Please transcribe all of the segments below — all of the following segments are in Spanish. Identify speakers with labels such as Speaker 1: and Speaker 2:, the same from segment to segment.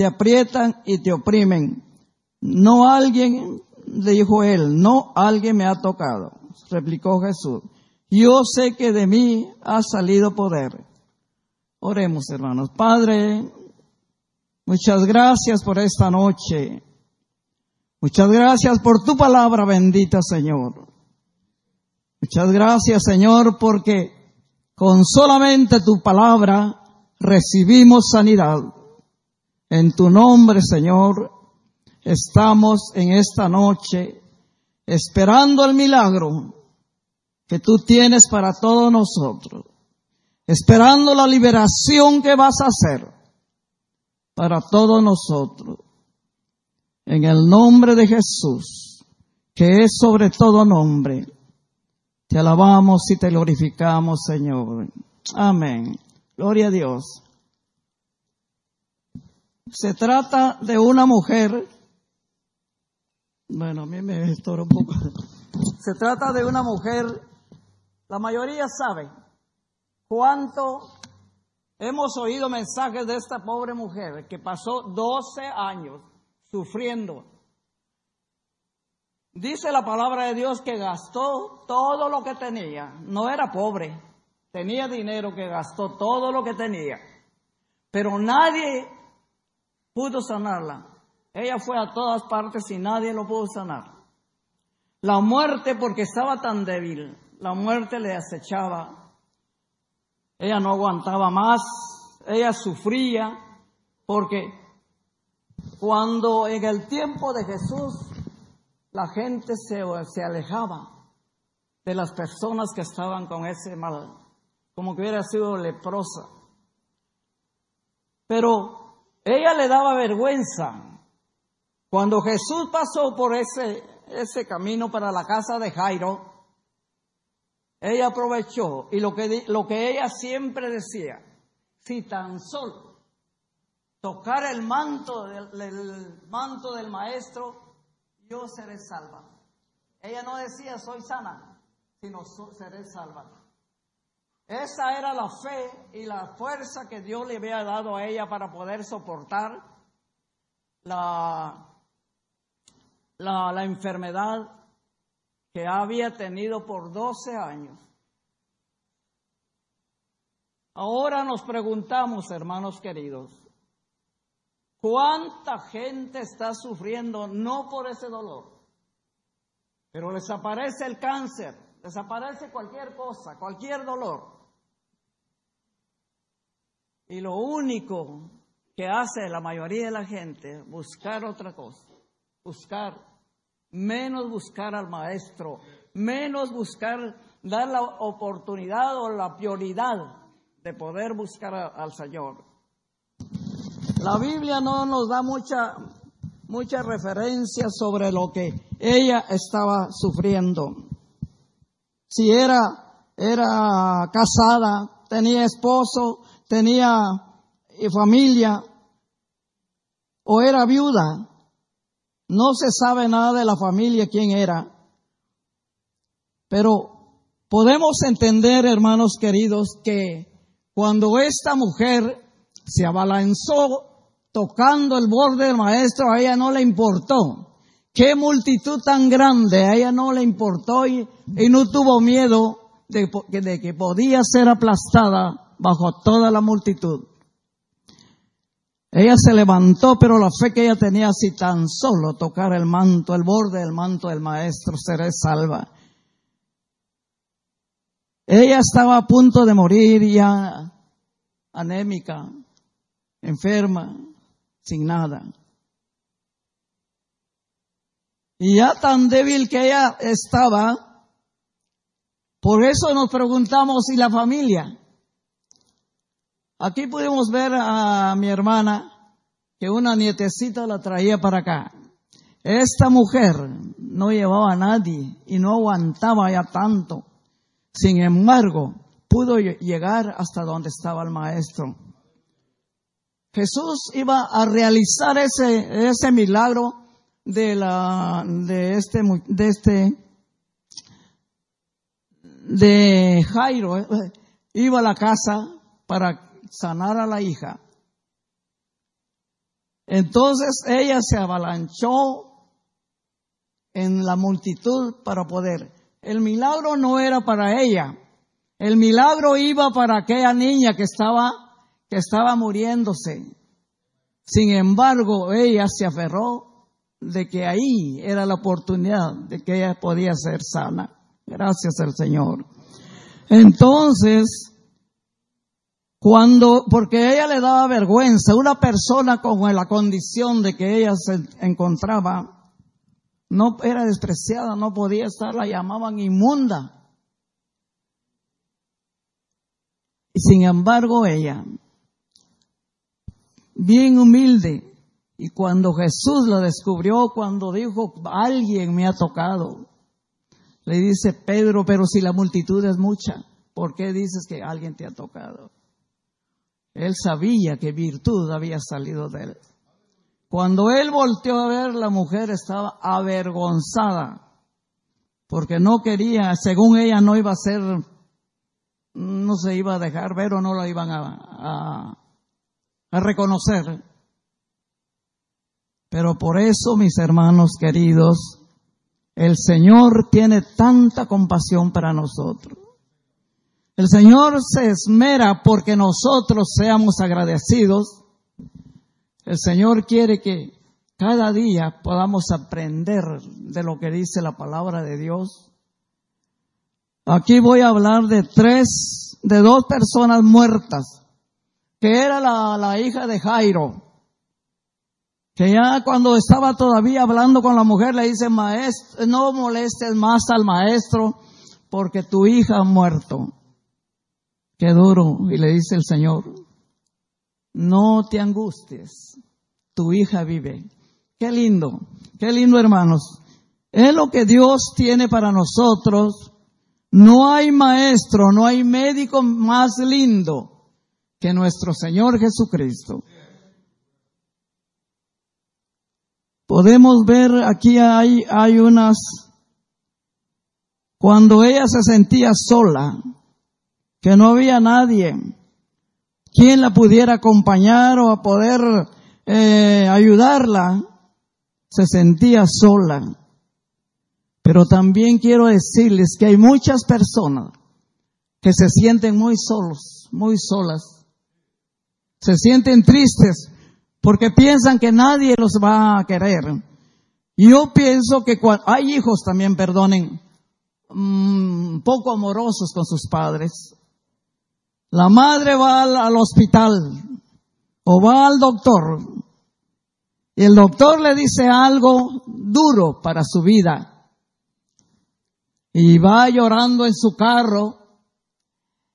Speaker 1: te aprietan y te oprimen. No alguien, le dijo él, no alguien me ha tocado, replicó Jesús. Yo sé que de mí ha salido poder. Oremos, hermanos. Padre, muchas gracias por esta noche. Muchas gracias por tu palabra bendita, Señor. Muchas gracias, Señor, porque con solamente tu palabra recibimos sanidad. En tu nombre, Señor, estamos en esta noche esperando el milagro que tú tienes para todos nosotros, esperando la liberación que vas a hacer para todos nosotros. En el nombre de Jesús, que es sobre todo nombre, te alabamos y te glorificamos, Señor. Amén. Gloria a Dios. Se trata de una mujer, bueno, a mí me estorba un poco. Se trata de una mujer la mayoría sabe cuánto hemos oído mensajes de esta pobre mujer que pasó 12 años sufriendo. Dice la palabra de Dios que gastó todo lo que tenía. No era pobre, tenía dinero que gastó todo lo que tenía. Pero nadie pudo sanarla. Ella fue a todas partes y nadie lo pudo sanar. La muerte porque estaba tan débil la muerte le acechaba. Ella no aguantaba más, ella sufría, porque cuando en el tiempo de Jesús la gente se, alejaba de las personas que estaban con ese mal, como que hubiera sido leprosa. Pero ella le daba vergüenza. Cuando Jesús pasó por ese, ese camino para la casa de Jairo, ella aprovechó y lo que, lo que ella siempre decía, si tan solo tocar el manto del, manto del maestro, yo seré salva. Ella no decía soy sana, sino seré salva. Esa era la fe y la fuerza que Dios le había dado a ella para poder soportar la, la, la enfermedad que había tenido por 12 años. Ahora nos preguntamos, hermanos queridos, ¿cuánta gente está sufriendo no por ese dolor? Pero desaparece el cáncer, desaparece cualquier cosa, cualquier dolor. Y lo único que hace la mayoría de la gente, buscar otra cosa, buscar menos buscar al maestro, menos buscar, dar la oportunidad o la prioridad de poder buscar al Señor. La Biblia no nos da mucha, mucha referencia sobre lo que ella estaba sufriendo. Si era, era casada, tenía esposo, tenía familia, o era viuda, no se sabe nada de la familia, quién era. Pero podemos entender, hermanos queridos, que cuando esta mujer se abalanzó tocando el borde del maestro, a ella no le importó. Qué multitud tan grande, a ella no le importó y, no tuvo miedo de que podía ser aplastada bajo toda la multitud. Ella se levantó, pero la fe que ella tenía, si tan solo tocar el manto, el borde del manto del maestro, seré salva. Ella estaba a punto de morir ya anémica, enferma, sin nada. Y ya tan débil que ella estaba, por eso nos preguntamos, ¿y la familia? Aquí pudimos ver a mi hermana que una nietecita la traía para acá. Esta mujer no llevaba a nadie y no aguantaba ya tanto. Sin embargo, pudo llegar hasta donde estaba el maestro. Jesús iba a realizar ese, ese milagro de la, de este, de este, de Jairo. Eh, iba a la casa para sanar a la hija. Entonces ella se avalanchó en la multitud para poder. El milagro no era para ella. El milagro iba para aquella niña que estaba, que estaba muriéndose. Sin embargo, ella se aferró de que ahí era la oportunidad de que ella podía ser sana. Gracias al Señor. Entonces, cuando, porque ella le daba vergüenza, una persona con la condición de que ella se encontraba, no era despreciada, no podía estar, la llamaban inmunda. Y sin embargo ella, bien humilde, y cuando Jesús la descubrió, cuando dijo, alguien me ha tocado, le dice Pedro, pero si la multitud es mucha, ¿por qué dices que alguien te ha tocado? Él sabía que virtud había salido de él. Cuando él volteó a ver, la mujer estaba avergonzada, porque no quería, según ella no iba a ser, no se iba a dejar ver o no la iban a, a reconocer. Pero por eso, mis hermanos queridos, el Señor tiene tanta compasión para nosotros. El Señor se esmera porque nosotros seamos agradecidos. El Señor quiere que cada día podamos aprender de lo que dice la palabra de Dios. Aquí voy a hablar de tres, de dos personas muertas, que era la, hija de Jairo, que ya cuando estaba todavía hablando con la mujer le dice, maestro, no molestes más al maestro porque tu hija ha muerto. Qué duro. Y le dice el Señor, no te angusties, tu hija vive. Qué lindo, qué lindo hermanos. Es lo que Dios tiene para nosotros. No hay maestro, no hay médico más lindo que nuestro Señor Jesucristo. Podemos ver aquí hay, hay unas, cuando ella se sentía sola, que no había nadie quien la pudiera acompañar o a poder eh, ayudarla, se sentía sola. Pero también quiero decirles que hay muchas personas que se sienten muy solos, muy solas. Se sienten tristes porque piensan que nadie los va a querer. Yo pienso que hay hijos también, perdonen, mm, poco amorosos con sus padres. La madre va al, hospital o va al doctor y el doctor le dice algo duro para su vida y va llorando en su carro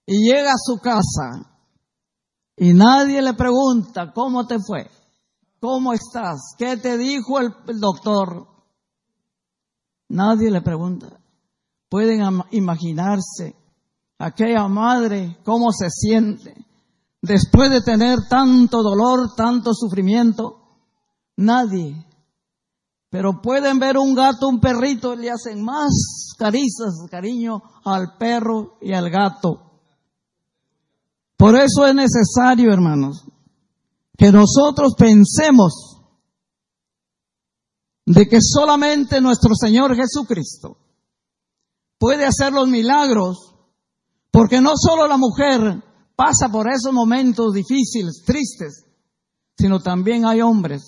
Speaker 1: y llega a su casa y nadie le pregunta cómo te fue, cómo estás, qué te dijo el, doctor. Nadie le pregunta. Pueden imaginarse aquella madre, cómo se siente después de tener tanto dolor, tanto sufrimiento. Nadie. Pero pueden ver un gato, un perrito, y le hacen más caricias, cariño al perro y al gato. Por eso es necesario, hermanos, que nosotros pensemos de que solamente nuestro Señor Jesucristo puede hacer los milagros porque no solo la mujer pasa por esos momentos difíciles, tristes, sino también hay hombres.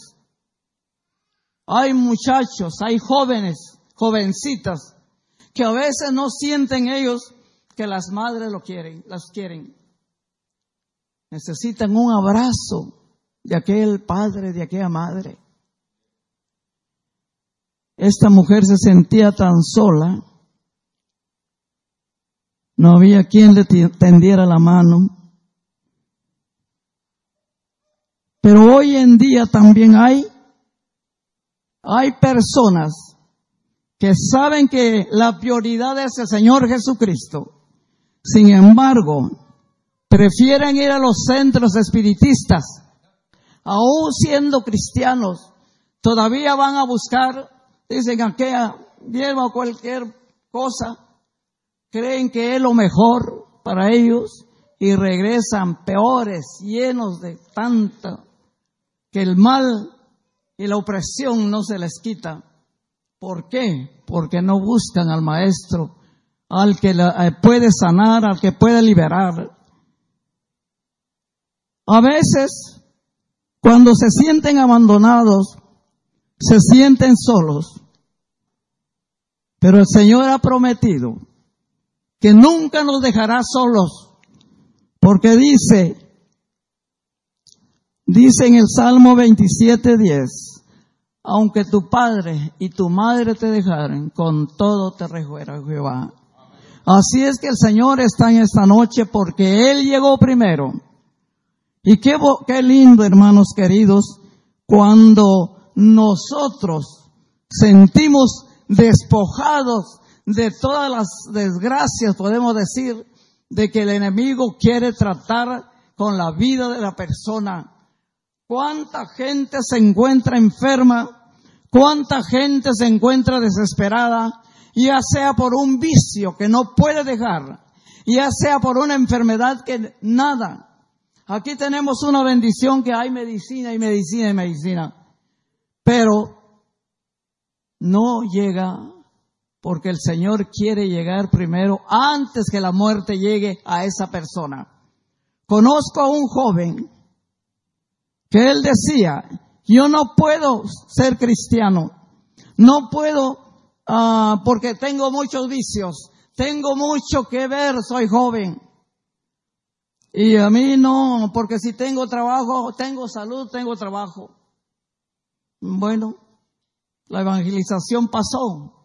Speaker 1: Hay muchachos, hay jóvenes, jovencitas, que a veces no sienten ellos que las madres lo quieren, las quieren. Necesitan un abrazo de aquel padre, de aquella madre. Esta mujer se sentía tan sola no había quien le tendiera la mano. Pero hoy en día también hay, hay personas que saben que la prioridad es el Señor Jesucristo. Sin embargo, prefieren ir a los centros espiritistas, aún siendo cristianos, todavía van a buscar, dicen aquella hierba o cualquier cosa, creen que es lo mejor para ellos y regresan peores, llenos de tanta, que el mal y la opresión no se les quita. ¿Por qué? Porque no buscan al Maestro, al que eh, puede sanar, al que puede liberar. A veces, cuando se sienten abandonados, se sienten solos. Pero el Señor ha prometido que nunca nos dejará solos, porque dice, dice en el Salmo 27:10, aunque tu padre y tu madre te dejaren, con todo te rejuera Jehová. Así es que el Señor está en esta noche porque Él llegó primero. Y qué, qué lindo, hermanos queridos, cuando nosotros sentimos despojados de todas las desgracias, podemos decir, de que el enemigo quiere tratar con la vida de la persona. ¿Cuánta gente se encuentra enferma? ¿Cuánta gente se encuentra desesperada? Ya sea por un vicio que no puede dejar, ya sea por una enfermedad que nada. Aquí tenemos una bendición que hay medicina y medicina y medicina. Pero no llega porque el Señor quiere llegar primero antes que la muerte llegue a esa persona. Conozco a un joven que él decía, yo no puedo ser cristiano, no puedo uh, porque tengo muchos vicios, tengo mucho que ver, soy joven. Y a mí no, porque si tengo trabajo, tengo salud, tengo trabajo. Bueno, la evangelización pasó.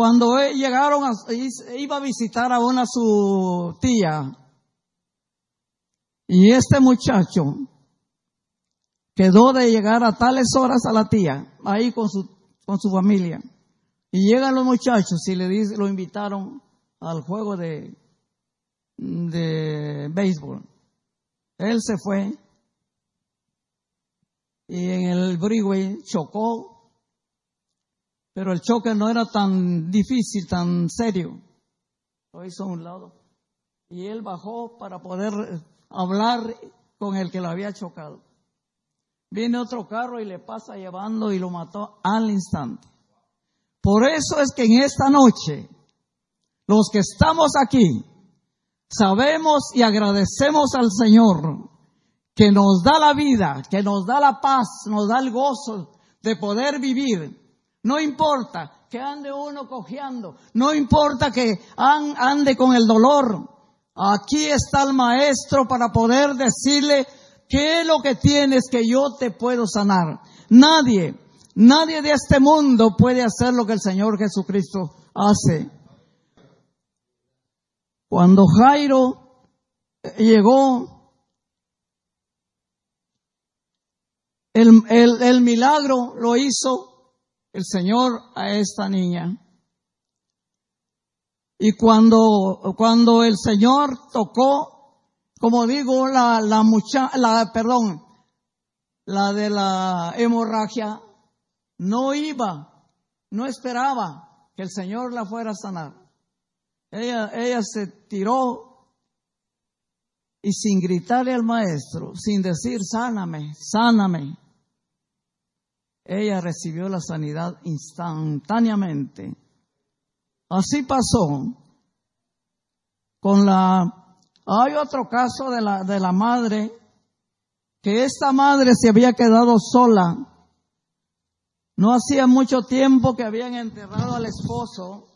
Speaker 1: Cuando llegaron, a, iba a visitar a una su tía. Y este muchacho quedó de llegar a tales horas a la tía, ahí con su, con su familia. Y llegan los muchachos y le dice, lo invitaron al juego de, de béisbol. Él se fue y en el freeway chocó, pero el choque no era tan difícil, tan serio. Lo hizo a un lado. Y él bajó para poder hablar con el que lo había chocado. Viene otro carro y le pasa llevando y lo mató al instante. Por eso es que en esta noche, los que estamos aquí, sabemos y agradecemos al Señor que nos da la vida, que nos da la paz, nos da el gozo de poder vivir. No importa que ande uno cojeando, no importa que ande con el dolor. Aquí está el maestro para poder decirle qué es lo que tienes que yo te puedo sanar. Nadie, nadie de este mundo puede hacer lo que el Señor Jesucristo hace. Cuando Jairo llegó El, el, milagro lo hizo el Señor a esta niña. Y cuando, cuando el Señor tocó, como digo, la, la mucha, la, perdón, la de la hemorragia, no iba, no esperaba que el Señor la fuera a sanar. Ella, ella se tiró y sin gritarle al maestro, sin decir, sáname, sáname, ella recibió la sanidad instantáneamente. Así pasó con la... Hay otro caso de la, de la madre, que esta madre se había quedado sola. No hacía mucho tiempo que habían enterrado al esposo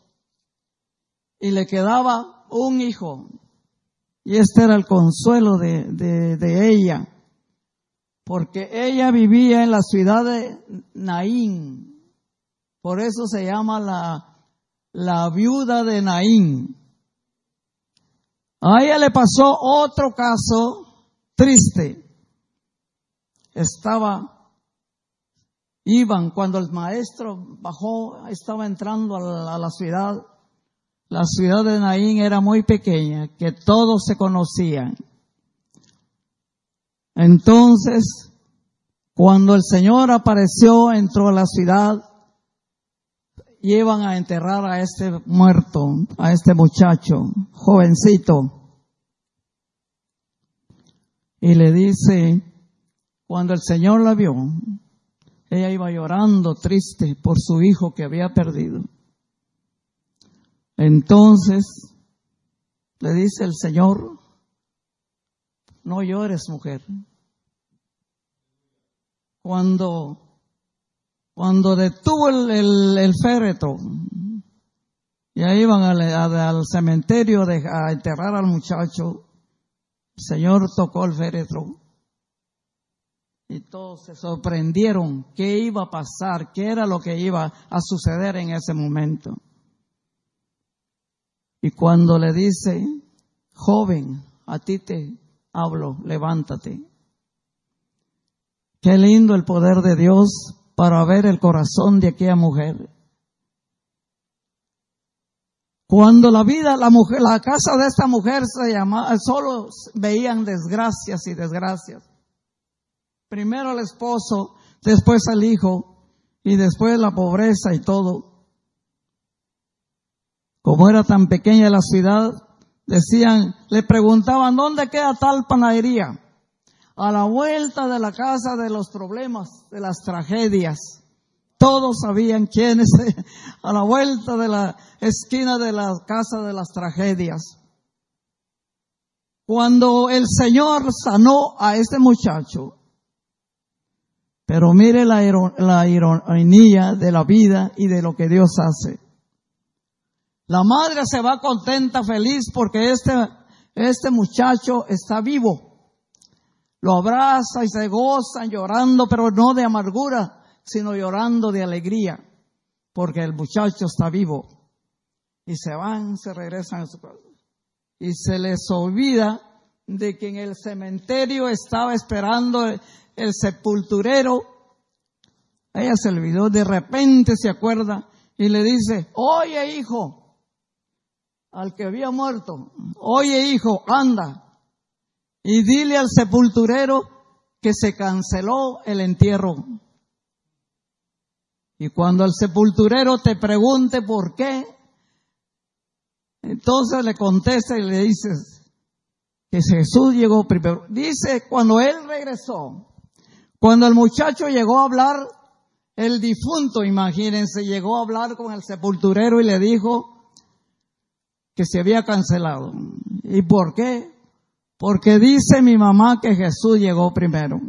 Speaker 1: y le quedaba un hijo. Y este era el consuelo de, de, de ella porque ella vivía en la ciudad de Naín. Por eso se llama la, la viuda de Naín. A ella le pasó otro caso triste. Estaba, iban, cuando el maestro bajó, estaba entrando a la, a la ciudad. La ciudad de Naín era muy pequeña, que todos se conocían. Entonces, cuando el Señor apareció, entró a la ciudad, llevan a enterrar a este muerto, a este muchacho, jovencito. Y le dice, Cuando el Señor la vio, ella iba llorando triste por su hijo que había perdido. Entonces le dice el Señor, no llores mujer. Cuando, cuando detuvo el, el, féretro, ya iban al, al cementerio a enterrar al muchacho, el Señor tocó el féretro y todos se sorprendieron qué iba a pasar, qué era lo que iba a suceder en ese momento. Y cuando le dice, joven, a ti te hablo, levántate. Qué lindo el poder de Dios para ver el corazón de aquella mujer. Cuando la vida, la mujer, la casa de esta mujer se llamaba, solo veían desgracias y desgracias. Primero al esposo, después al hijo y después la pobreza y todo. Como era tan pequeña la ciudad, decían, le preguntaban, ¿dónde queda tal panadería? A la vuelta de la casa de los problemas, de las tragedias. Todos sabían quiénes, a la vuelta de la esquina de la casa de las tragedias. Cuando el Señor sanó a este muchacho, pero mire la, la ironía de la vida y de lo que Dios hace. La madre se va contenta, feliz, porque este, este muchacho está vivo. Lo abraza y se gozan llorando, pero no de amargura, sino llorando de alegría, porque el muchacho está vivo. Y se van, se regresan a su casa. Y se les olvida de que en el cementerio estaba esperando el sepulturero, ella se olvidó, de repente se acuerda y le dice, oye hijo, al que había muerto, oye hijo, anda y dile al sepulturero que se canceló el entierro. Y cuando el sepulturero te pregunte por qué, entonces le contesta y le dices que Jesús llegó primero. Dice, cuando él regresó, cuando el muchacho llegó a hablar, el difunto, imagínense, llegó a hablar con el sepulturero y le dijo que se había cancelado. ¿Y por qué? Porque dice mi mamá que Jesús llegó primero.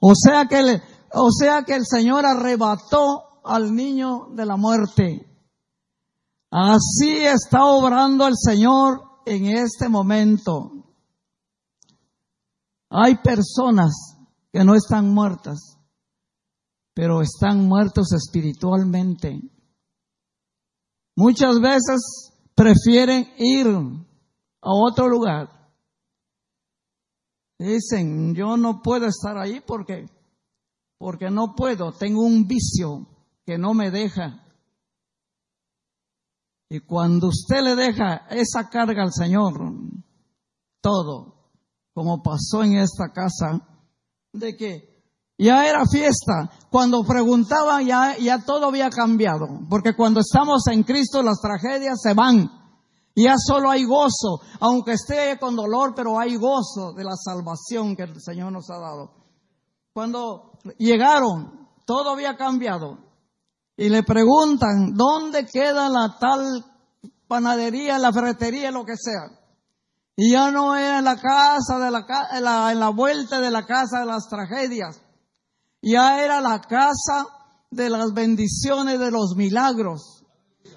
Speaker 1: O sea que, o sea que el Señor arrebató al niño de la muerte. Así está obrando el Señor en este momento. Hay personas que no están muertas, pero están muertos espiritualmente. Muchas veces prefieren ir a otro lugar. Dicen, yo no puedo estar ahí porque, porque no puedo, tengo un vicio que no me deja. Y cuando usted le deja esa carga al Señor, todo, como pasó en esta casa, de que ya era fiesta. Cuando preguntaban ya, ya todo había cambiado. Porque cuando estamos en Cristo las tragedias se van. Ya solo hay gozo, aunque esté con dolor, pero hay gozo de la salvación que el Señor nos ha dado. Cuando llegaron, todo había cambiado. Y le preguntan, ¿dónde queda la tal panadería, la ferretería, lo que sea? Y ya no era en la casa de la, en en la vuelta de la casa de las tragedias. Ya era la casa de las bendiciones, de los milagros.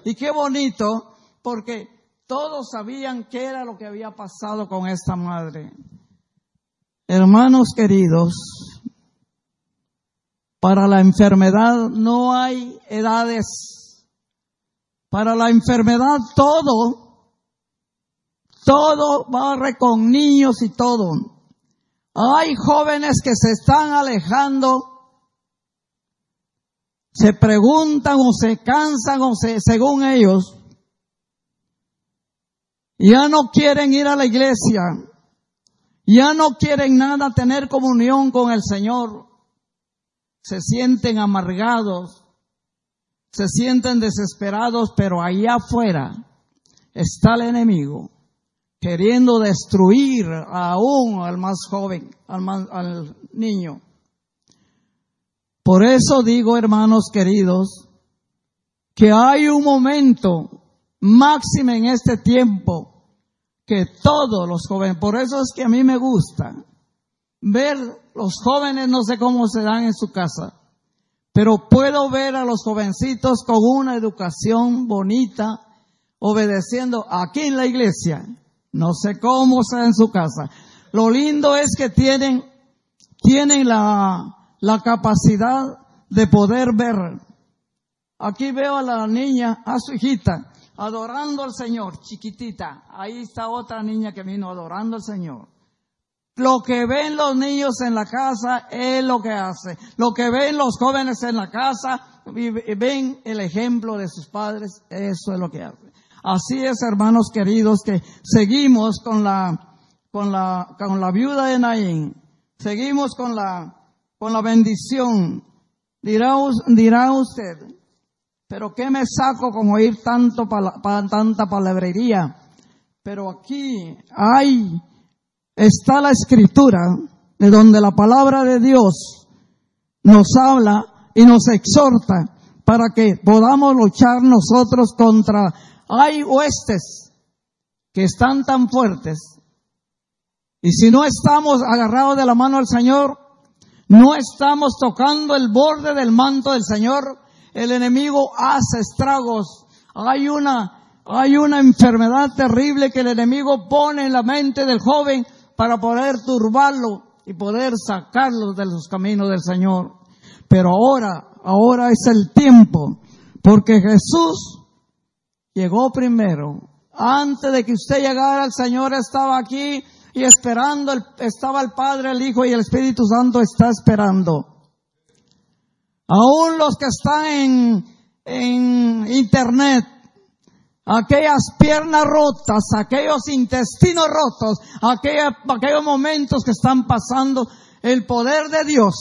Speaker 1: Y qué bonito, porque todos sabían qué era lo que había pasado con esta madre. Hermanos queridos, para la enfermedad no hay edades. Para la enfermedad todo todo barre con niños y todo. Hay jóvenes que se están alejando, se preguntan o se cansan o se, según ellos, ya no quieren ir a la iglesia, ya no quieren nada tener comunión con el Señor, se sienten amargados, se sienten desesperados, pero allá afuera está el enemigo queriendo destruir aún al más joven, al, al niño. Por eso digo, hermanos queridos, que hay un momento máximo en este tiempo que todos los jóvenes, por eso es que a mí me gusta ver los jóvenes, no sé cómo se dan en su casa, pero puedo ver a los jovencitos con una educación bonita, obedeciendo aquí en la iglesia. No sé cómo sea en su casa. Lo lindo es que tienen, tienen la, la capacidad de poder ver. Aquí veo a la niña, a su hijita, adorando al Señor, chiquitita. Ahí está otra niña que vino adorando al Señor. Lo que ven los niños en la casa es lo que hace. Lo que ven los jóvenes en la casa, ven el ejemplo de sus padres, eso es lo que hace. Así es, hermanos queridos, que seguimos con la, con la, con la viuda de Naín. Seguimos con la, con la bendición. Dirá, dirá usted, pero ¿qué me saco con oír tanto, tanta palabrería? Pero aquí hay, está la escritura de donde la palabra de Dios nos habla y nos exhorta para que podamos luchar nosotros contra, hay huestes que están tan fuertes. Y si no estamos agarrados de la mano del Señor, no estamos tocando el borde del manto del Señor. El enemigo hace estragos. Hay una, hay una enfermedad terrible que el enemigo pone en la mente del joven para poder turbarlo y poder sacarlo de los caminos del Señor. Pero ahora, ahora es el tiempo, porque Jesús llegó primero. Antes de que usted llegara, el Señor estaba aquí y esperando, estaba el Padre, el Hijo y el Espíritu Santo está esperando. Aún los que están en, en internet, aquellas piernas rotas, aquellos intestinos rotos, aquellos momentos que están pasando, el poder de Dios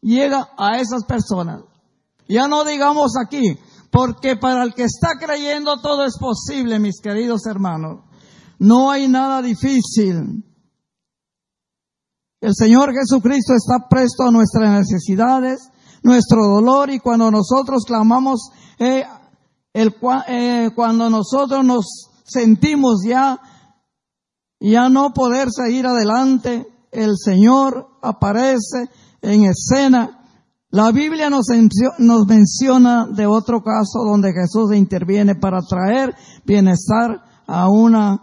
Speaker 1: llega a esas personas. Ya no digamos aquí, porque para el que está creyendo todo es posible, mis queridos hermanos. No hay nada difícil. El Señor Jesucristo está presto a nuestras necesidades, nuestro dolor y cuando nosotros clamamos, eh, el, eh, cuando nosotros nos sentimos ya, ya no poder seguir adelante, el Señor aparece en escena. La Biblia nos, nos menciona de otro caso donde Jesús interviene para traer bienestar a una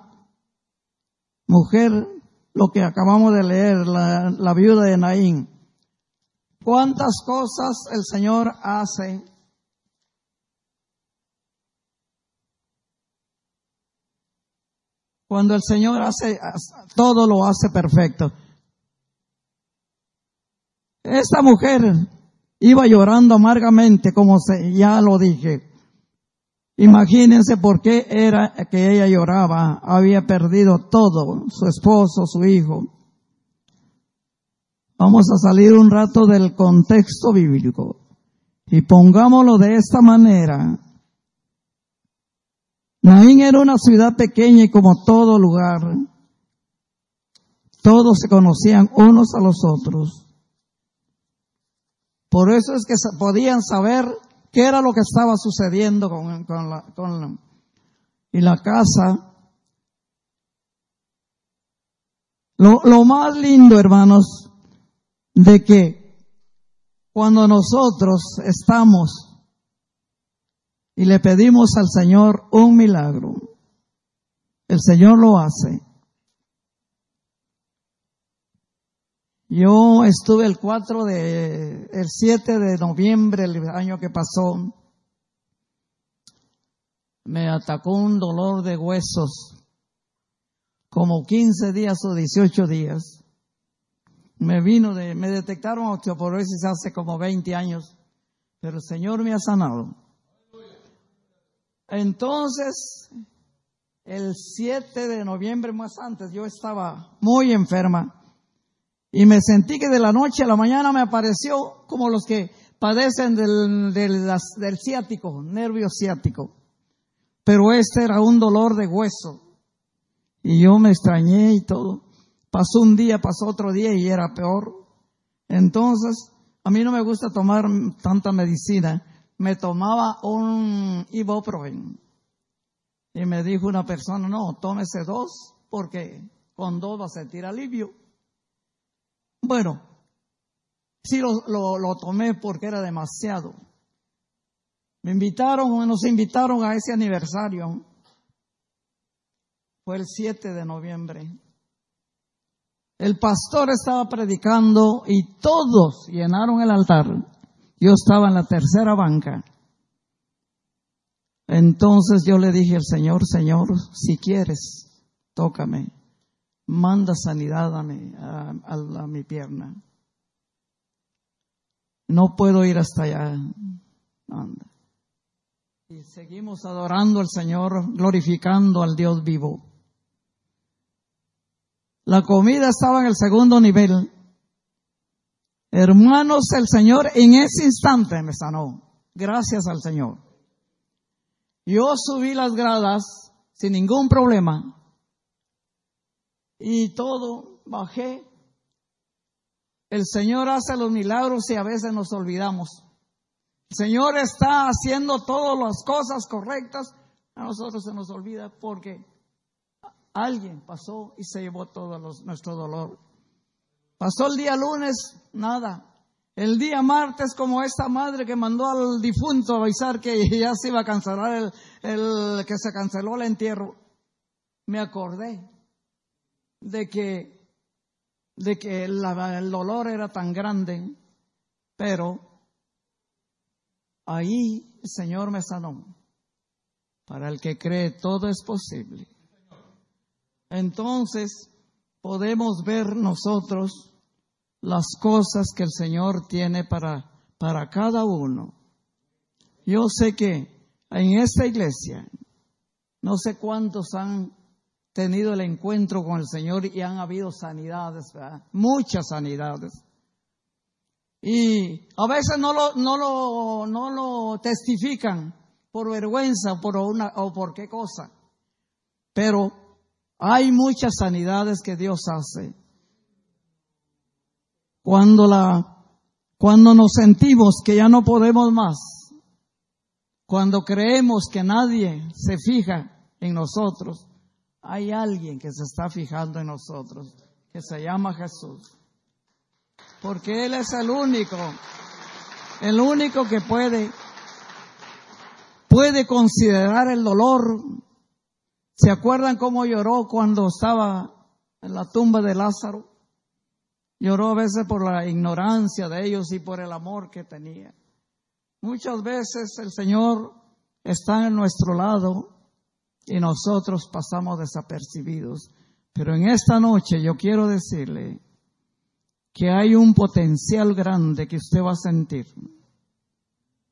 Speaker 1: mujer lo que acabamos de leer, la, viuda de Naín. ¿Cuántas cosas el Señor hace? Cuando el Señor hace, todo lo hace perfecto. Esta mujer iba llorando amargamente, como se, ya lo dije. Imagínense por qué era que ella lloraba. Había perdido todo, su esposo, su hijo. Vamos a salir un rato del contexto bíblico y pongámoslo de esta manera. Naín era una ciudad pequeña y como todo lugar, todos se conocían unos a los otros. Por eso es que podían saber qué era lo que estaba sucediendo con, la, con la, y la casa. Lo, lo más lindo, hermanos, de que cuando nosotros estamos y le pedimos al Señor un milagro, el Señor lo hace. Yo estuve el 4 de, el 7 de noviembre, el año que pasó. Me atacó un dolor de huesos, como 15 días o 18 días. Me vino de, me detectaron osteoporosis hace como 20 años, pero el Señor me ha sanado. Entonces, el 7 de noviembre más antes, yo estaba muy enferma y me sentí que de la noche a la mañana me apareció como los que padecen del, del, ciático, nervio ciático. Pero este era un dolor de hueso. Y yo me extrañé y todo. Pasó un día, pasó otro día y era peor. Entonces a mí no me gusta tomar tanta medicina. Me tomaba un ibuprofen. Y me dijo una persona, no, tómese dos, porque con dos va a sentir alivio. Bueno, sí lo, lo tomé porque era demasiado. Me invitaron, nos invitaron a ese aniversario. Fue el 7 de noviembre. El pastor estaba predicando y todos llenaron el altar. Yo estaba en la tercera banca. Entonces yo le dije al Señor, Señor, si quieres, tócame, manda sanidad a mi, a mi pierna. No puedo ir hasta allá. Anda. Y seguimos adorando al Señor, glorificando al Dios vivo. La comida estaba en el segundo nivel. Hermanos, el Señor en ese instante me sanó. Gracias al Señor. Yo subí las gradas sin ningún problema. Y todo, bajé. El Señor hace los milagros y a veces nos olvidamos. El Señor está haciendo todas las cosas correctas. A nosotros se nos olvida porque alguien pasó y se llevó todo nuestro dolor. Pasó el día lunes, nada. El día martes, como esta madre que mandó al difunto avisar que ya se iba a cancelar el, el que se canceló el entierro, me acordé de que, de que el dolor era tan grande, pero Ahí el Señor me sanó. Para el que cree todo es posible. Entonces podemos ver nosotros las cosas que el Señor tiene para, para cada uno. Yo sé que en esta iglesia, no sé cuántos han tenido el encuentro con el Señor y han habido sanidades, muchas sanidades. Y a veces no lo, no lo, no lo testifican por vergüenza por una, o por qué cosa. Pero hay muchas sanidades que Dios hace. Cuando la, cuando nos sentimos que ya no podemos más, cuando creemos que nadie se fija en nosotros, hay alguien que se está fijando en nosotros, que se llama Jesús porque Él es el único, el único que puede, puede considerar el dolor. ¿Se acuerdan cómo lloró cuando estaba en la tumba de Lázaro? Lloró a veces por la ignorancia de ellos y por el amor que tenía. Muchas veces el Señor está en nuestro lado y nosotros pasamos desapercibidos. Pero en esta noche yo quiero decirle, que hay un potencial grande que usted va a sentir.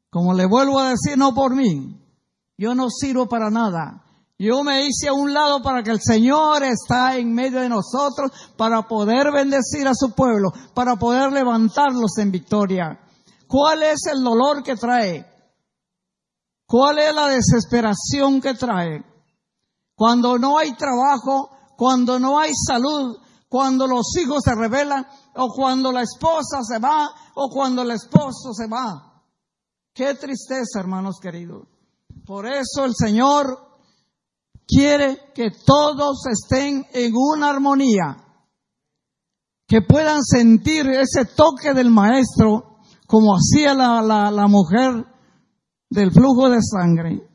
Speaker 1: Como le vuelvo a decir, no por mí. Yo no sirvo para nada. Yo me hice a un lado para que el Señor está en medio de nosotros para poder bendecir a su pueblo, para poder levantarlos en victoria. ¿Cuál es el dolor que trae? ¿Cuál es la desesperación que trae? Cuando no hay trabajo, cuando no hay salud, cuando los hijos se rebelan, o cuando la esposa se va, o cuando el esposo se va. Qué tristeza, hermanos queridos. Por eso el Señor quiere que todos estén en una armonía, que puedan sentir ese toque del Maestro, como hacía la, la, la mujer del flujo de sangre.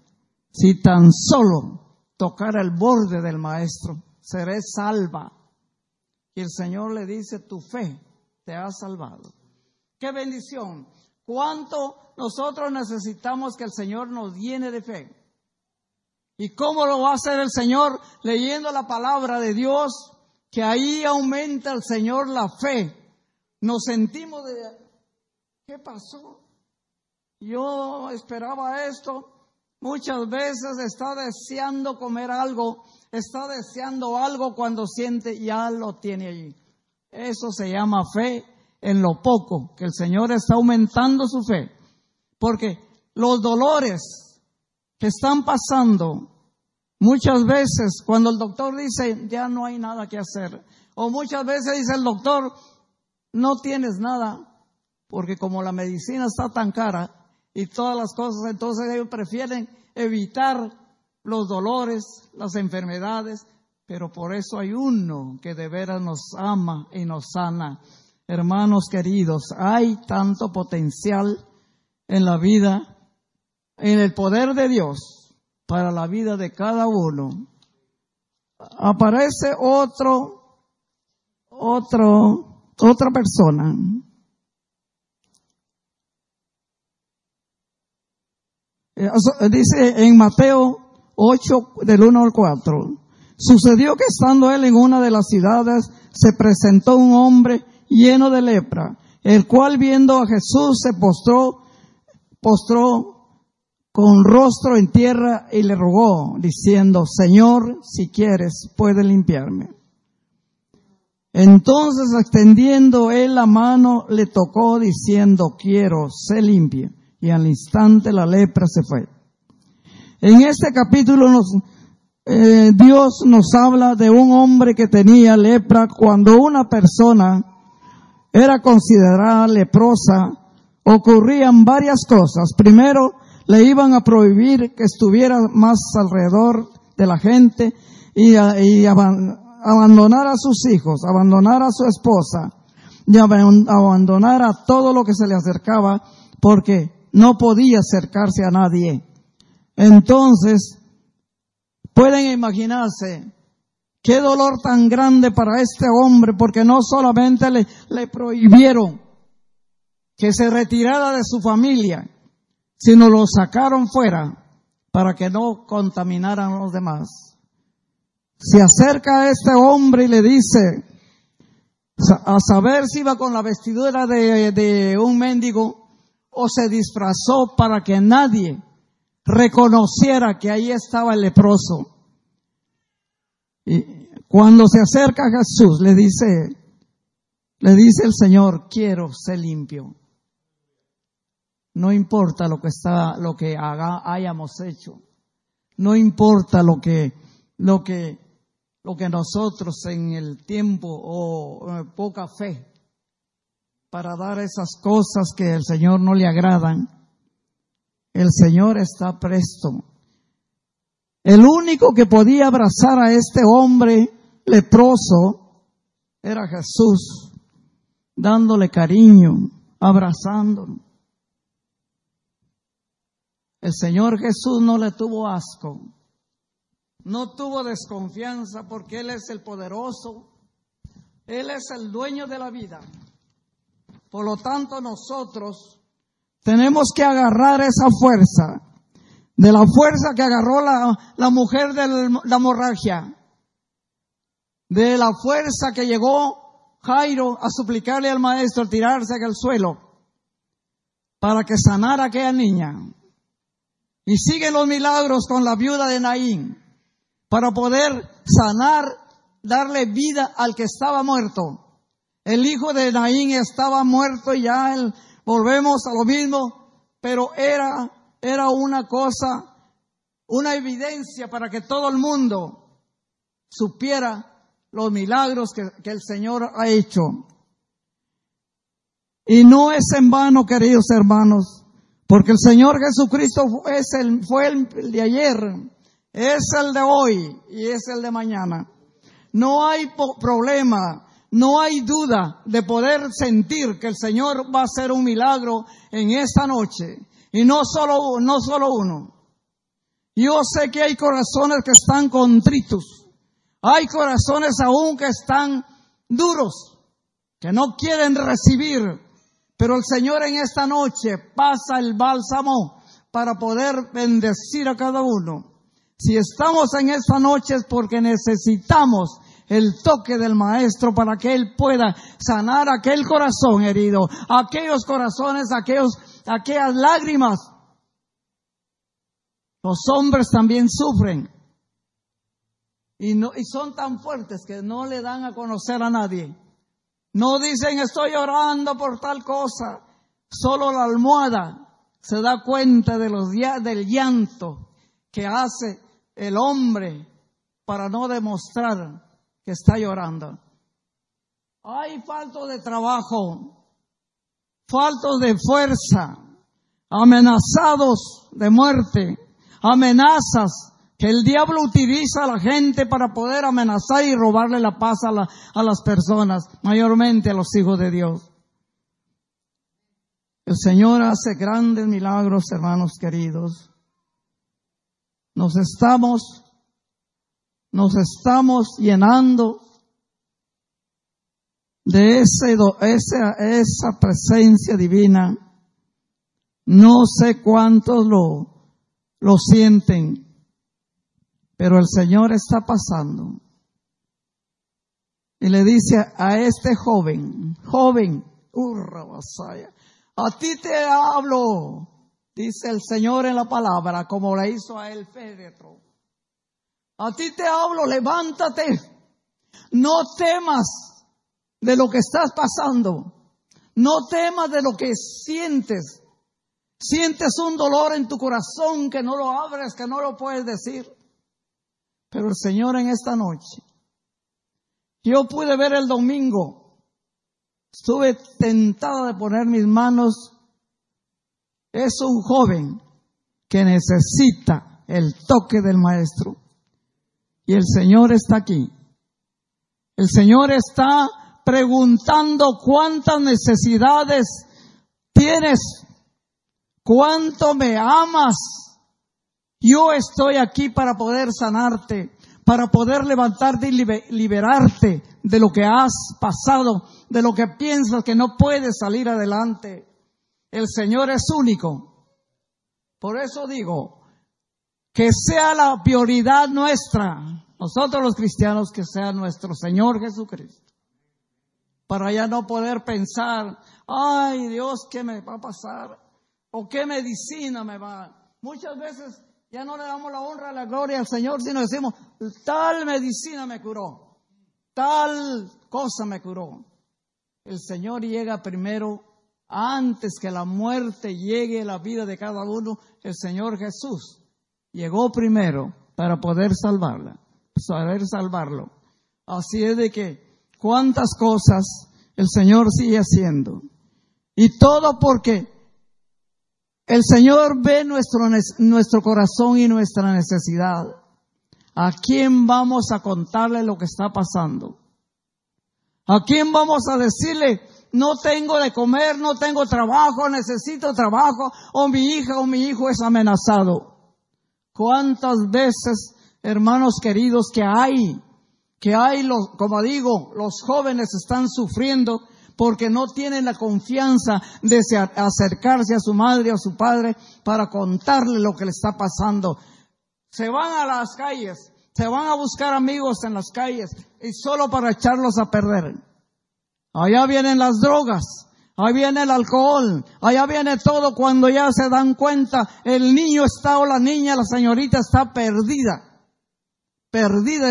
Speaker 1: Si tan solo tocara el borde del Maestro, seré salva. Y el Señor le dice, tu fe te ha salvado. Qué bendición. ¿Cuánto nosotros necesitamos que el Señor nos llene de fe? ¿Y cómo lo va a hacer el Señor? Leyendo la palabra de Dios, que ahí aumenta el Señor la fe. Nos sentimos de, ¿qué pasó? Yo esperaba esto. Muchas veces está deseando comer algo está deseando algo cuando siente ya lo tiene allí. Eso se llama fe en lo poco, que el Señor está aumentando su fe. Porque los dolores que están pasando, muchas veces cuando el doctor dice ya no hay nada que hacer, o muchas veces dice el doctor, no tienes nada, porque como la medicina está tan cara y todas las cosas, entonces ellos prefieren evitar los dolores, las enfermedades, pero por eso hay uno que de veras nos ama y nos sana. Hermanos queridos, hay tanto potencial en la vida, en el poder de Dios para la vida de cada uno. Aparece otro, otro, otra persona. Dice en Mateo 8 del 1 al 4. Sucedió que estando él en una de las ciudades, se presentó un hombre lleno de lepra, el cual viendo a Jesús se postró, postró con rostro en tierra y le rogó, diciendo, Señor, si quieres, puede limpiarme. Entonces, extendiendo él la mano, le tocó, diciendo, quiero, se limpie. Y al instante la lepra se fue. En este capítulo nos, eh, Dios nos habla de un hombre que tenía lepra cuando una persona era considerada leprosa, ocurrían varias cosas. Primero, le iban a prohibir que estuviera más alrededor de la gente y, y abandonar a sus hijos, abandonar a su esposa y abandonar a todo lo que se le acercaba porque no podía acercarse a nadie. Entonces, pueden imaginarse qué dolor tan grande para este hombre, porque no solamente le, prohibieron que se retirara de su familia, sino lo sacaron fuera para que no contaminaran a los demás. Se acerca a este hombre y le dice, a saber si iba con la vestidura de un mendigo o se disfrazó para que nadie reconociera que ahí estaba el leproso. Y cuando se acerca a Jesús, le dice, le dice el Señor, quiero ser limpio. No importa lo que está, lo que haga, hayamos hecho. No importa lo que, lo que, lo que nosotros en el tiempo o eh, poca fe para dar esas cosas que el Señor no le agradan el Señor está presto. El único que podía abrazar a este hombre leproso era Jesús, dándole cariño, abrazándolo. El Señor Jesús no le tuvo asco, no tuvo desconfianza porque Él es el poderoso, Él es el dueño de la vida. Por lo tanto, nosotros tenemos que agarrar esa fuerza, de la fuerza que agarró la, mujer de la hemorragia, de la fuerza que llegó Jairo a suplicarle al maestro tirarse al suelo para que sanara a aquella niña. Y siguen los milagros con la viuda de Naín para poder sanar, darle vida al que estaba muerto. El hijo de Naín estaba muerto y ya volvemos a lo mismo, pero era, era una cosa, una evidencia para que todo el mundo supiera los milagros que, que el Señor ha hecho. Y no es en vano, queridos hermanos, porque el Señor Jesucristo es el, fue el de ayer, es el de hoy y es el de mañana. No hay problema no hay duda de poder sentir que el Señor va a hacer un milagro en esta noche. Y no solo, no solo uno. Yo sé que hay corazones que están contritos. Hay corazones aún que están duros, que no quieren recibir. Pero el Señor en esta noche pasa el bálsamo para poder bendecir a cada uno. Si estamos en esta noche es porque necesitamos el toque del maestro para que él pueda sanar aquel corazón herido, aquellos corazones, aquellos, aquellas lágrimas. Los hombres también sufren y, no, y son tan fuertes que no le dan a conocer a nadie. No dicen estoy llorando por tal cosa. Solo la almohada se da cuenta de los, del llanto que hace el hombre para no demostrar que está llorando. Hay falta de trabajo. faltos de fuerza, amenazados de muerte, amenazas que el diablo utiliza a la gente para poder amenazar y robarle la paz a, a las personas, mayormente a los hijos de Dios. El Señor hace grandes milagros, hermanos queridos. Nos estamos, nos estamos llenando de ese, esa, esa presencia divina. No sé cuántos lo, lo sienten, pero el Señor está pasando. Y le dice a este joven, joven, urra a ti te hablo, dice el Señor en la palabra, como le hizo a él Pedro. A ti te hablo, levántate, no temas de lo que estás pasando. No temas de lo que sientes. Sientes un dolor en tu corazón que no lo abres, que no lo puedes decir. Pero el Señor en esta noche, yo pude ver el domingo, estuve tentada de poner mis manos. Es un joven que necesita el toque del Maestro. Y el Señor está aquí. El Señor está preguntando cuántas necesidades tienes, cuánto me amas. Yo estoy aquí para poder sanarte, para poder levantarte y liberarte de lo que has pasado, de lo que piensas que no puedes salir adelante. El Señor es único. Por eso digo, que sea la prioridad nuestra, nosotros los cristianos, que sea nuestro Señor Jesucristo para ya no poder pensar, ay Dios, ¿qué me va a pasar? ¿O qué medicina me va? Muchas veces ya no le damos la honra, la gloria al Señor, sino decimos, tal medicina me curó, tal cosa me curó. El Señor llega primero, antes que la muerte llegue a la vida de cada uno, el Señor Jesús llegó primero para poder salvarla, saber salvarlo. Así es de que cuántas cosas el Señor sigue haciendo. Y todo porque el Señor ve nuestro, nuestro corazón y nuestra necesidad. ¿A quién vamos a contarle lo que está pasando? ¿A quién vamos a decirle, no tengo de comer, no tengo trabajo, necesito trabajo, o mi hija o mi hijo es amenazado? ¿Cuántas veces, hermanos queridos, que hay que hay, los, como digo, los jóvenes están sufriendo porque no tienen la confianza de acercarse a su madre o a su padre para contarle lo que le está pasando. Se van a las calles, se van a buscar amigos en las calles y solo para echarlos a perder. Allá vienen las drogas, ahí viene el alcohol, allá viene todo cuando ya se dan cuenta el niño está o la niña, la señorita está perdida, perdida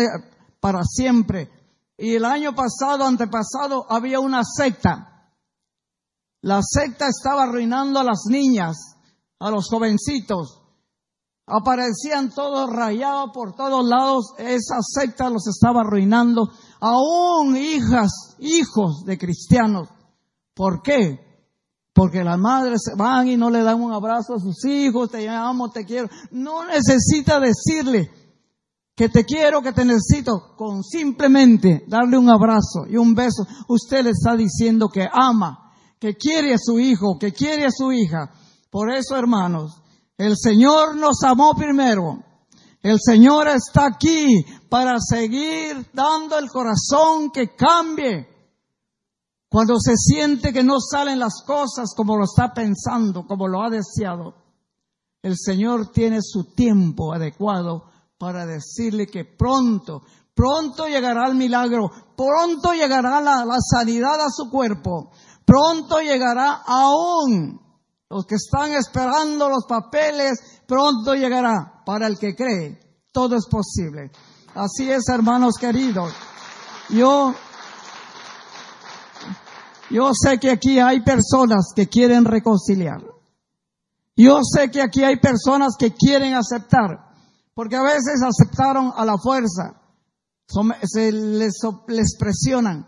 Speaker 1: para siempre. Y el año pasado, antepasado, había una secta. La secta estaba arruinando a las niñas, a los jovencitos. Aparecían todos rayados por todos lados. Esa secta los estaba arruinando. Aún hijas, hijos de cristianos. ¿Por qué? Porque las madres van y no le dan un abrazo a sus hijos, te amo, te quiero. No necesita decirle, que te quiero, que te necesito, con simplemente darle un abrazo y un beso, usted le está diciendo que ama, que quiere a su hijo, que quiere a su hija. Por eso, hermanos, el Señor nos amó primero. El Señor está aquí para seguir dando el corazón que cambie. Cuando se siente que no salen las cosas como lo está pensando, como lo ha deseado, el Señor tiene su tiempo adecuado para decirle que pronto, pronto llegará el milagro, pronto llegará la, sanidad a su cuerpo, pronto llegará aún los que están esperando los papeles, pronto llegará para el que cree. Todo es posible. Así es, hermanos queridos. Yo, yo sé que aquí hay personas que quieren reconciliar. Yo sé que aquí hay personas que quieren aceptar porque a veces aceptaron a la fuerza, se les, les presionan,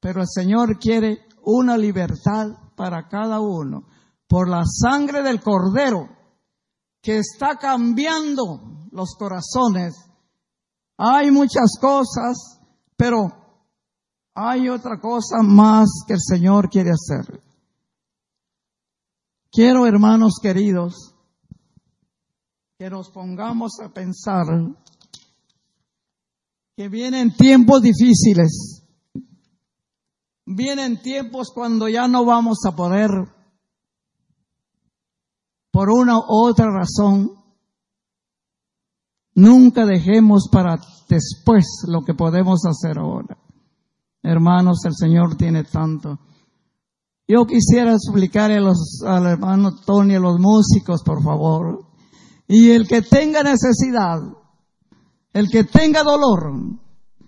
Speaker 1: pero el Señor quiere una libertad para cada uno por la sangre del cordero que está cambiando los corazones. Hay muchas cosas, pero hay otra cosa más que el Señor quiere hacer. Quiero, hermanos queridos, que nos pongamos a pensar que vienen tiempos difíciles, vienen tiempos cuando ya no vamos a poder, por una u otra razón, nunca dejemos para después lo que podemos hacer ahora. Hermanos, el Señor tiene tanto. Yo quisiera explicar a los, al hermano Tony, a los músicos, por favor. Y el que tenga necesidad, el que tenga dolor,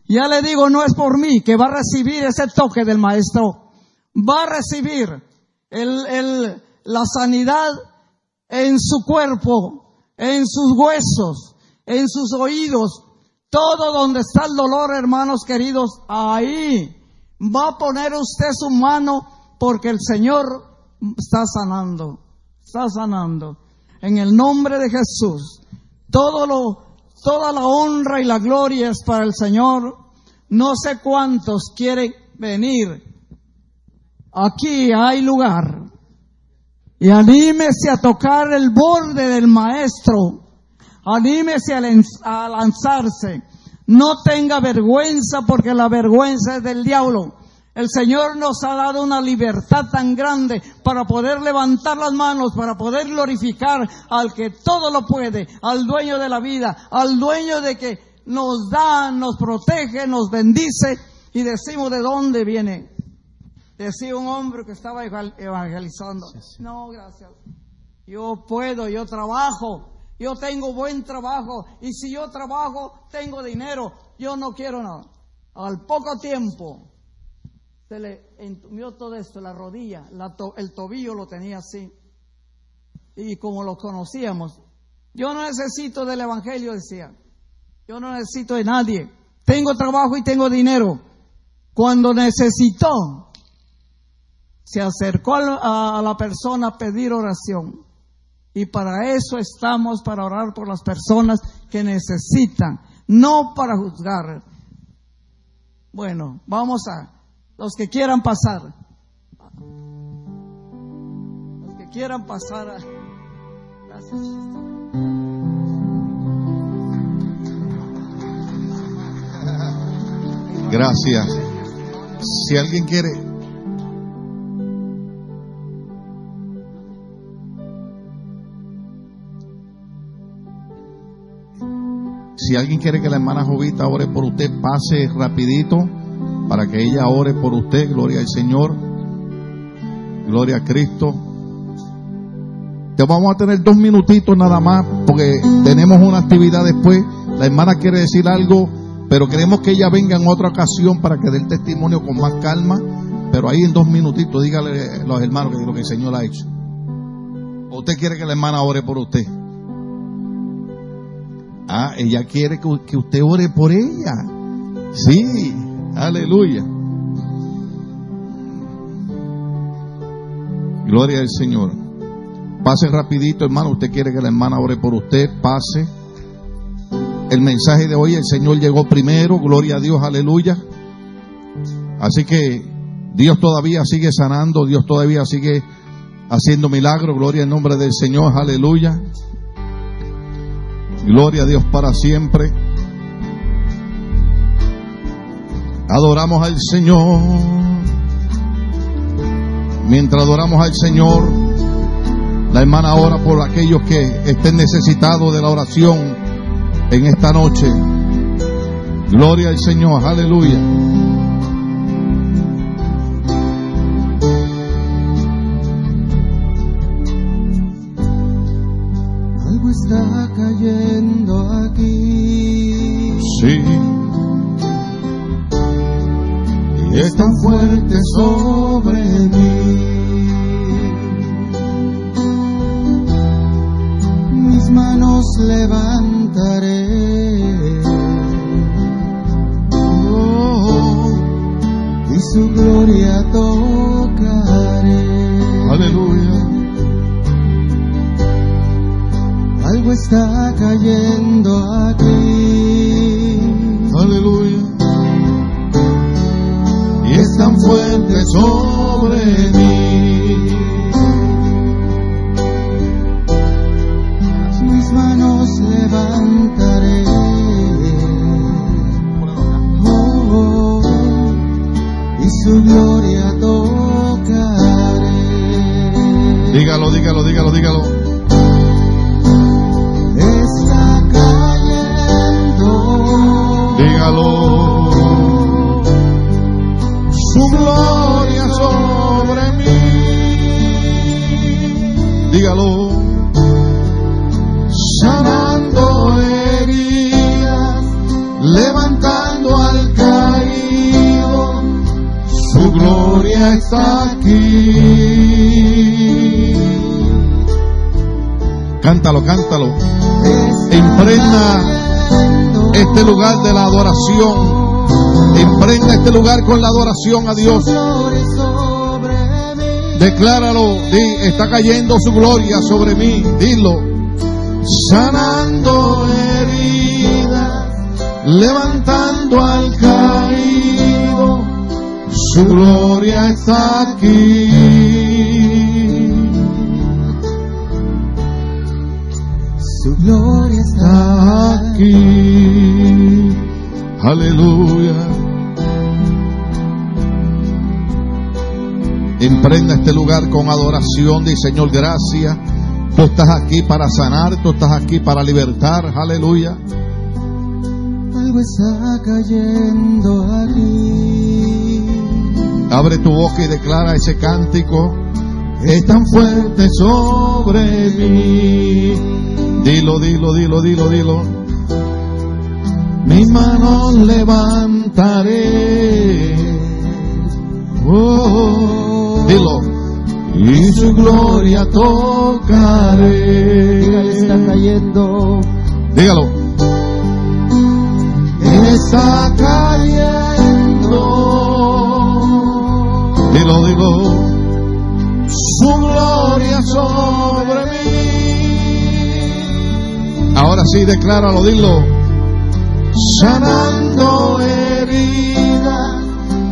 Speaker 1: ya le digo, no es por mí, que va a recibir ese toque del maestro. Va a recibir el, el, la sanidad en su cuerpo, en sus huesos, en sus oídos, todo donde está el dolor, hermanos queridos, ahí va a poner usted su mano porque el Señor está sanando, está sanando. En el nombre de Jesús, todo lo, toda la honra y la gloria es para el Señor. No sé cuántos quieren venir. Aquí hay lugar. Y anímese a tocar el borde del maestro Anímese a lanzarse. No tenga vergüenza porque la vergüenza es del diablo. El Señor nos ha dado una libertad tan grande para poder levantar las manos, para poder glorificar al que todo lo puede, al dueño de la vida, al dueño de que nos da, nos protege, nos bendice y decimos de dónde viene. Decía un hombre que estaba evangelizando. No, gracias. Yo puedo, yo trabajo, yo tengo buen trabajo y si yo trabajo, tengo dinero, yo no quiero nada. Al poco tiempo se le entumió todo esto, la rodilla, el tobillo lo tenía así. Y como lo conocíamos, yo no necesito del Evangelio, decía. Yo no necesito de nadie. Tengo trabajo y tengo dinero. Cuando necesitó, se acercó a la persona a pedir oración. Y para eso estamos, para orar por las personas que necesitan, no para juzgar. Bueno, vamos a los que quieran pasar. Los que quieran pasar. Gracias.
Speaker 2: Gracias. Si alguien quiere Si alguien quiere que la hermana Jovita ore por usted, pase rapidito para que ella ore por usted. Gloria al Señor. Gloria a Cristo. Te vamos a tener dos minutitos nada más porque tenemos una actividad después. La hermana quiere decir algo, pero queremos que ella venga en otra ocasión para que dé el testimonio con más calma. Pero ahí en dos minutitos dígale a los hermanos que lo que el Señor ha hecho. ¿O usted quiere que la hermana ore por usted? Ah, ella quiere que usted ore por ella. Sí, aleluya. Gloria al Señor. Pase rapidito, hermano. Usted quiere que la hermana ore por usted. Pase. El mensaje de hoy, el Señor llegó primero. Gloria a Dios, aleluya. Así que Dios todavía sigue sanando. Dios todavía sigue haciendo milagros. Gloria al nombre del Señor, aleluya. Gloria a Dios para siempre. Adoramos al Señor. Mientras adoramos al Señor, la hermana ora por aquellos que estén necesitados de la oración en esta noche. Gloria al Señor, aleluya.
Speaker 3: está cayendo aquí.
Speaker 2: Sí.
Speaker 3: es tan fuerte sobre mí. Mis manos levantaré. Oh, y su gloria tocaré. Aleluya. Algo está cayendo aquí.
Speaker 2: Aleluya Fuerte sobre mí.
Speaker 3: Mis manos levantaré. Oh, oh, y su gloria tocaré.
Speaker 2: Dígalo, dígalo, dígalo, dígalo. Cántalo,
Speaker 3: cayendo.
Speaker 2: este lugar de la adoración. Impregna este lugar con la adoración a Dios. Decláralo, di, está cayendo su gloria sobre mí. Dilo. Sanando heridas, levantando al caído. Su gloria está aquí.
Speaker 3: Aquí.
Speaker 2: Aleluya. Emprenda este lugar con adoración. Di Señor, gracias. Tú estás aquí para sanar, tú estás aquí para libertar. Aleluya.
Speaker 3: Algo está cayendo aquí.
Speaker 2: Abre tu boca y declara ese cántico. Es tan fuerte sobre mí. Dilo, dilo, dilo, dilo, dilo. Mis manos levantaré. Oh, dilo. Y su gloria tocaré.
Speaker 3: Dígale, está cayendo.
Speaker 2: Dígalo. Está cayendo. Dilo, dilo. Su gloria sobre mí. Ahora sí, decláralo, dilo. Sanando heridas,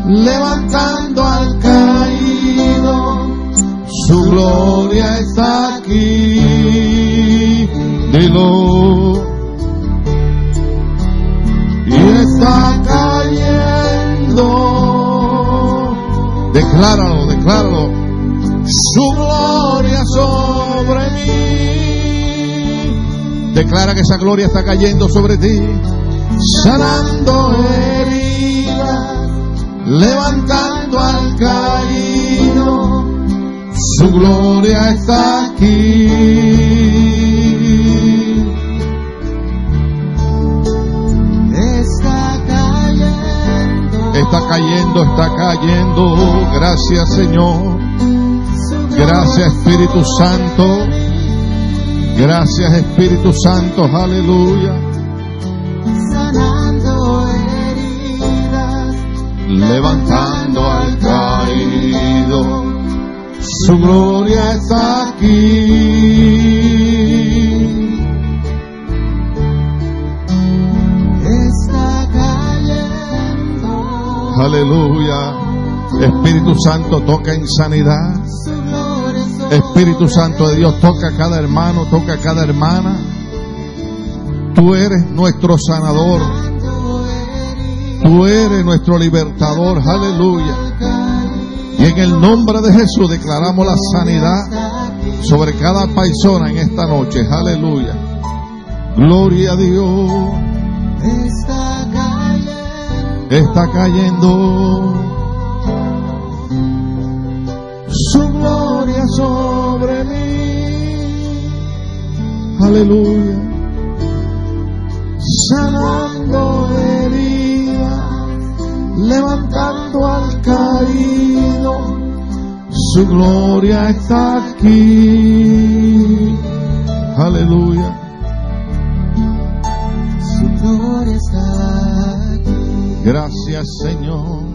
Speaker 2: levantando al caído. Su gloria está aquí. Dilo. Y está cayendo. Decláralo, decláralo. Su gloria sobre mí. Declara que esa gloria está cayendo sobre ti. Sanando heridas, levantando al caído. Su gloria está aquí.
Speaker 3: Está cayendo.
Speaker 2: Está cayendo, está cayendo. Gracias Señor. Gracias Espíritu Santo. Gracias Espíritu Santo. Aleluya. Levantando al caído. Su gloria está aquí.
Speaker 3: Está cayendo.
Speaker 2: Aleluya. Espíritu Santo toca en sanidad. Espíritu Santo de Dios toca a cada hermano, toca a cada hermana. Tú eres nuestro sanador. Tú eres nuestro libertador. Aleluya. Y en el nombre de Jesús declaramos la sanidad sobre cada persona en esta noche. Aleluya. Gloria a Dios.
Speaker 3: Está cayendo.
Speaker 2: Está cayendo su gloria sobre mí. Aleluya. Sanando levantando al caído. Su gloria está aquí. Aleluya.
Speaker 3: Su gloria está aquí.
Speaker 2: Gracias Señor.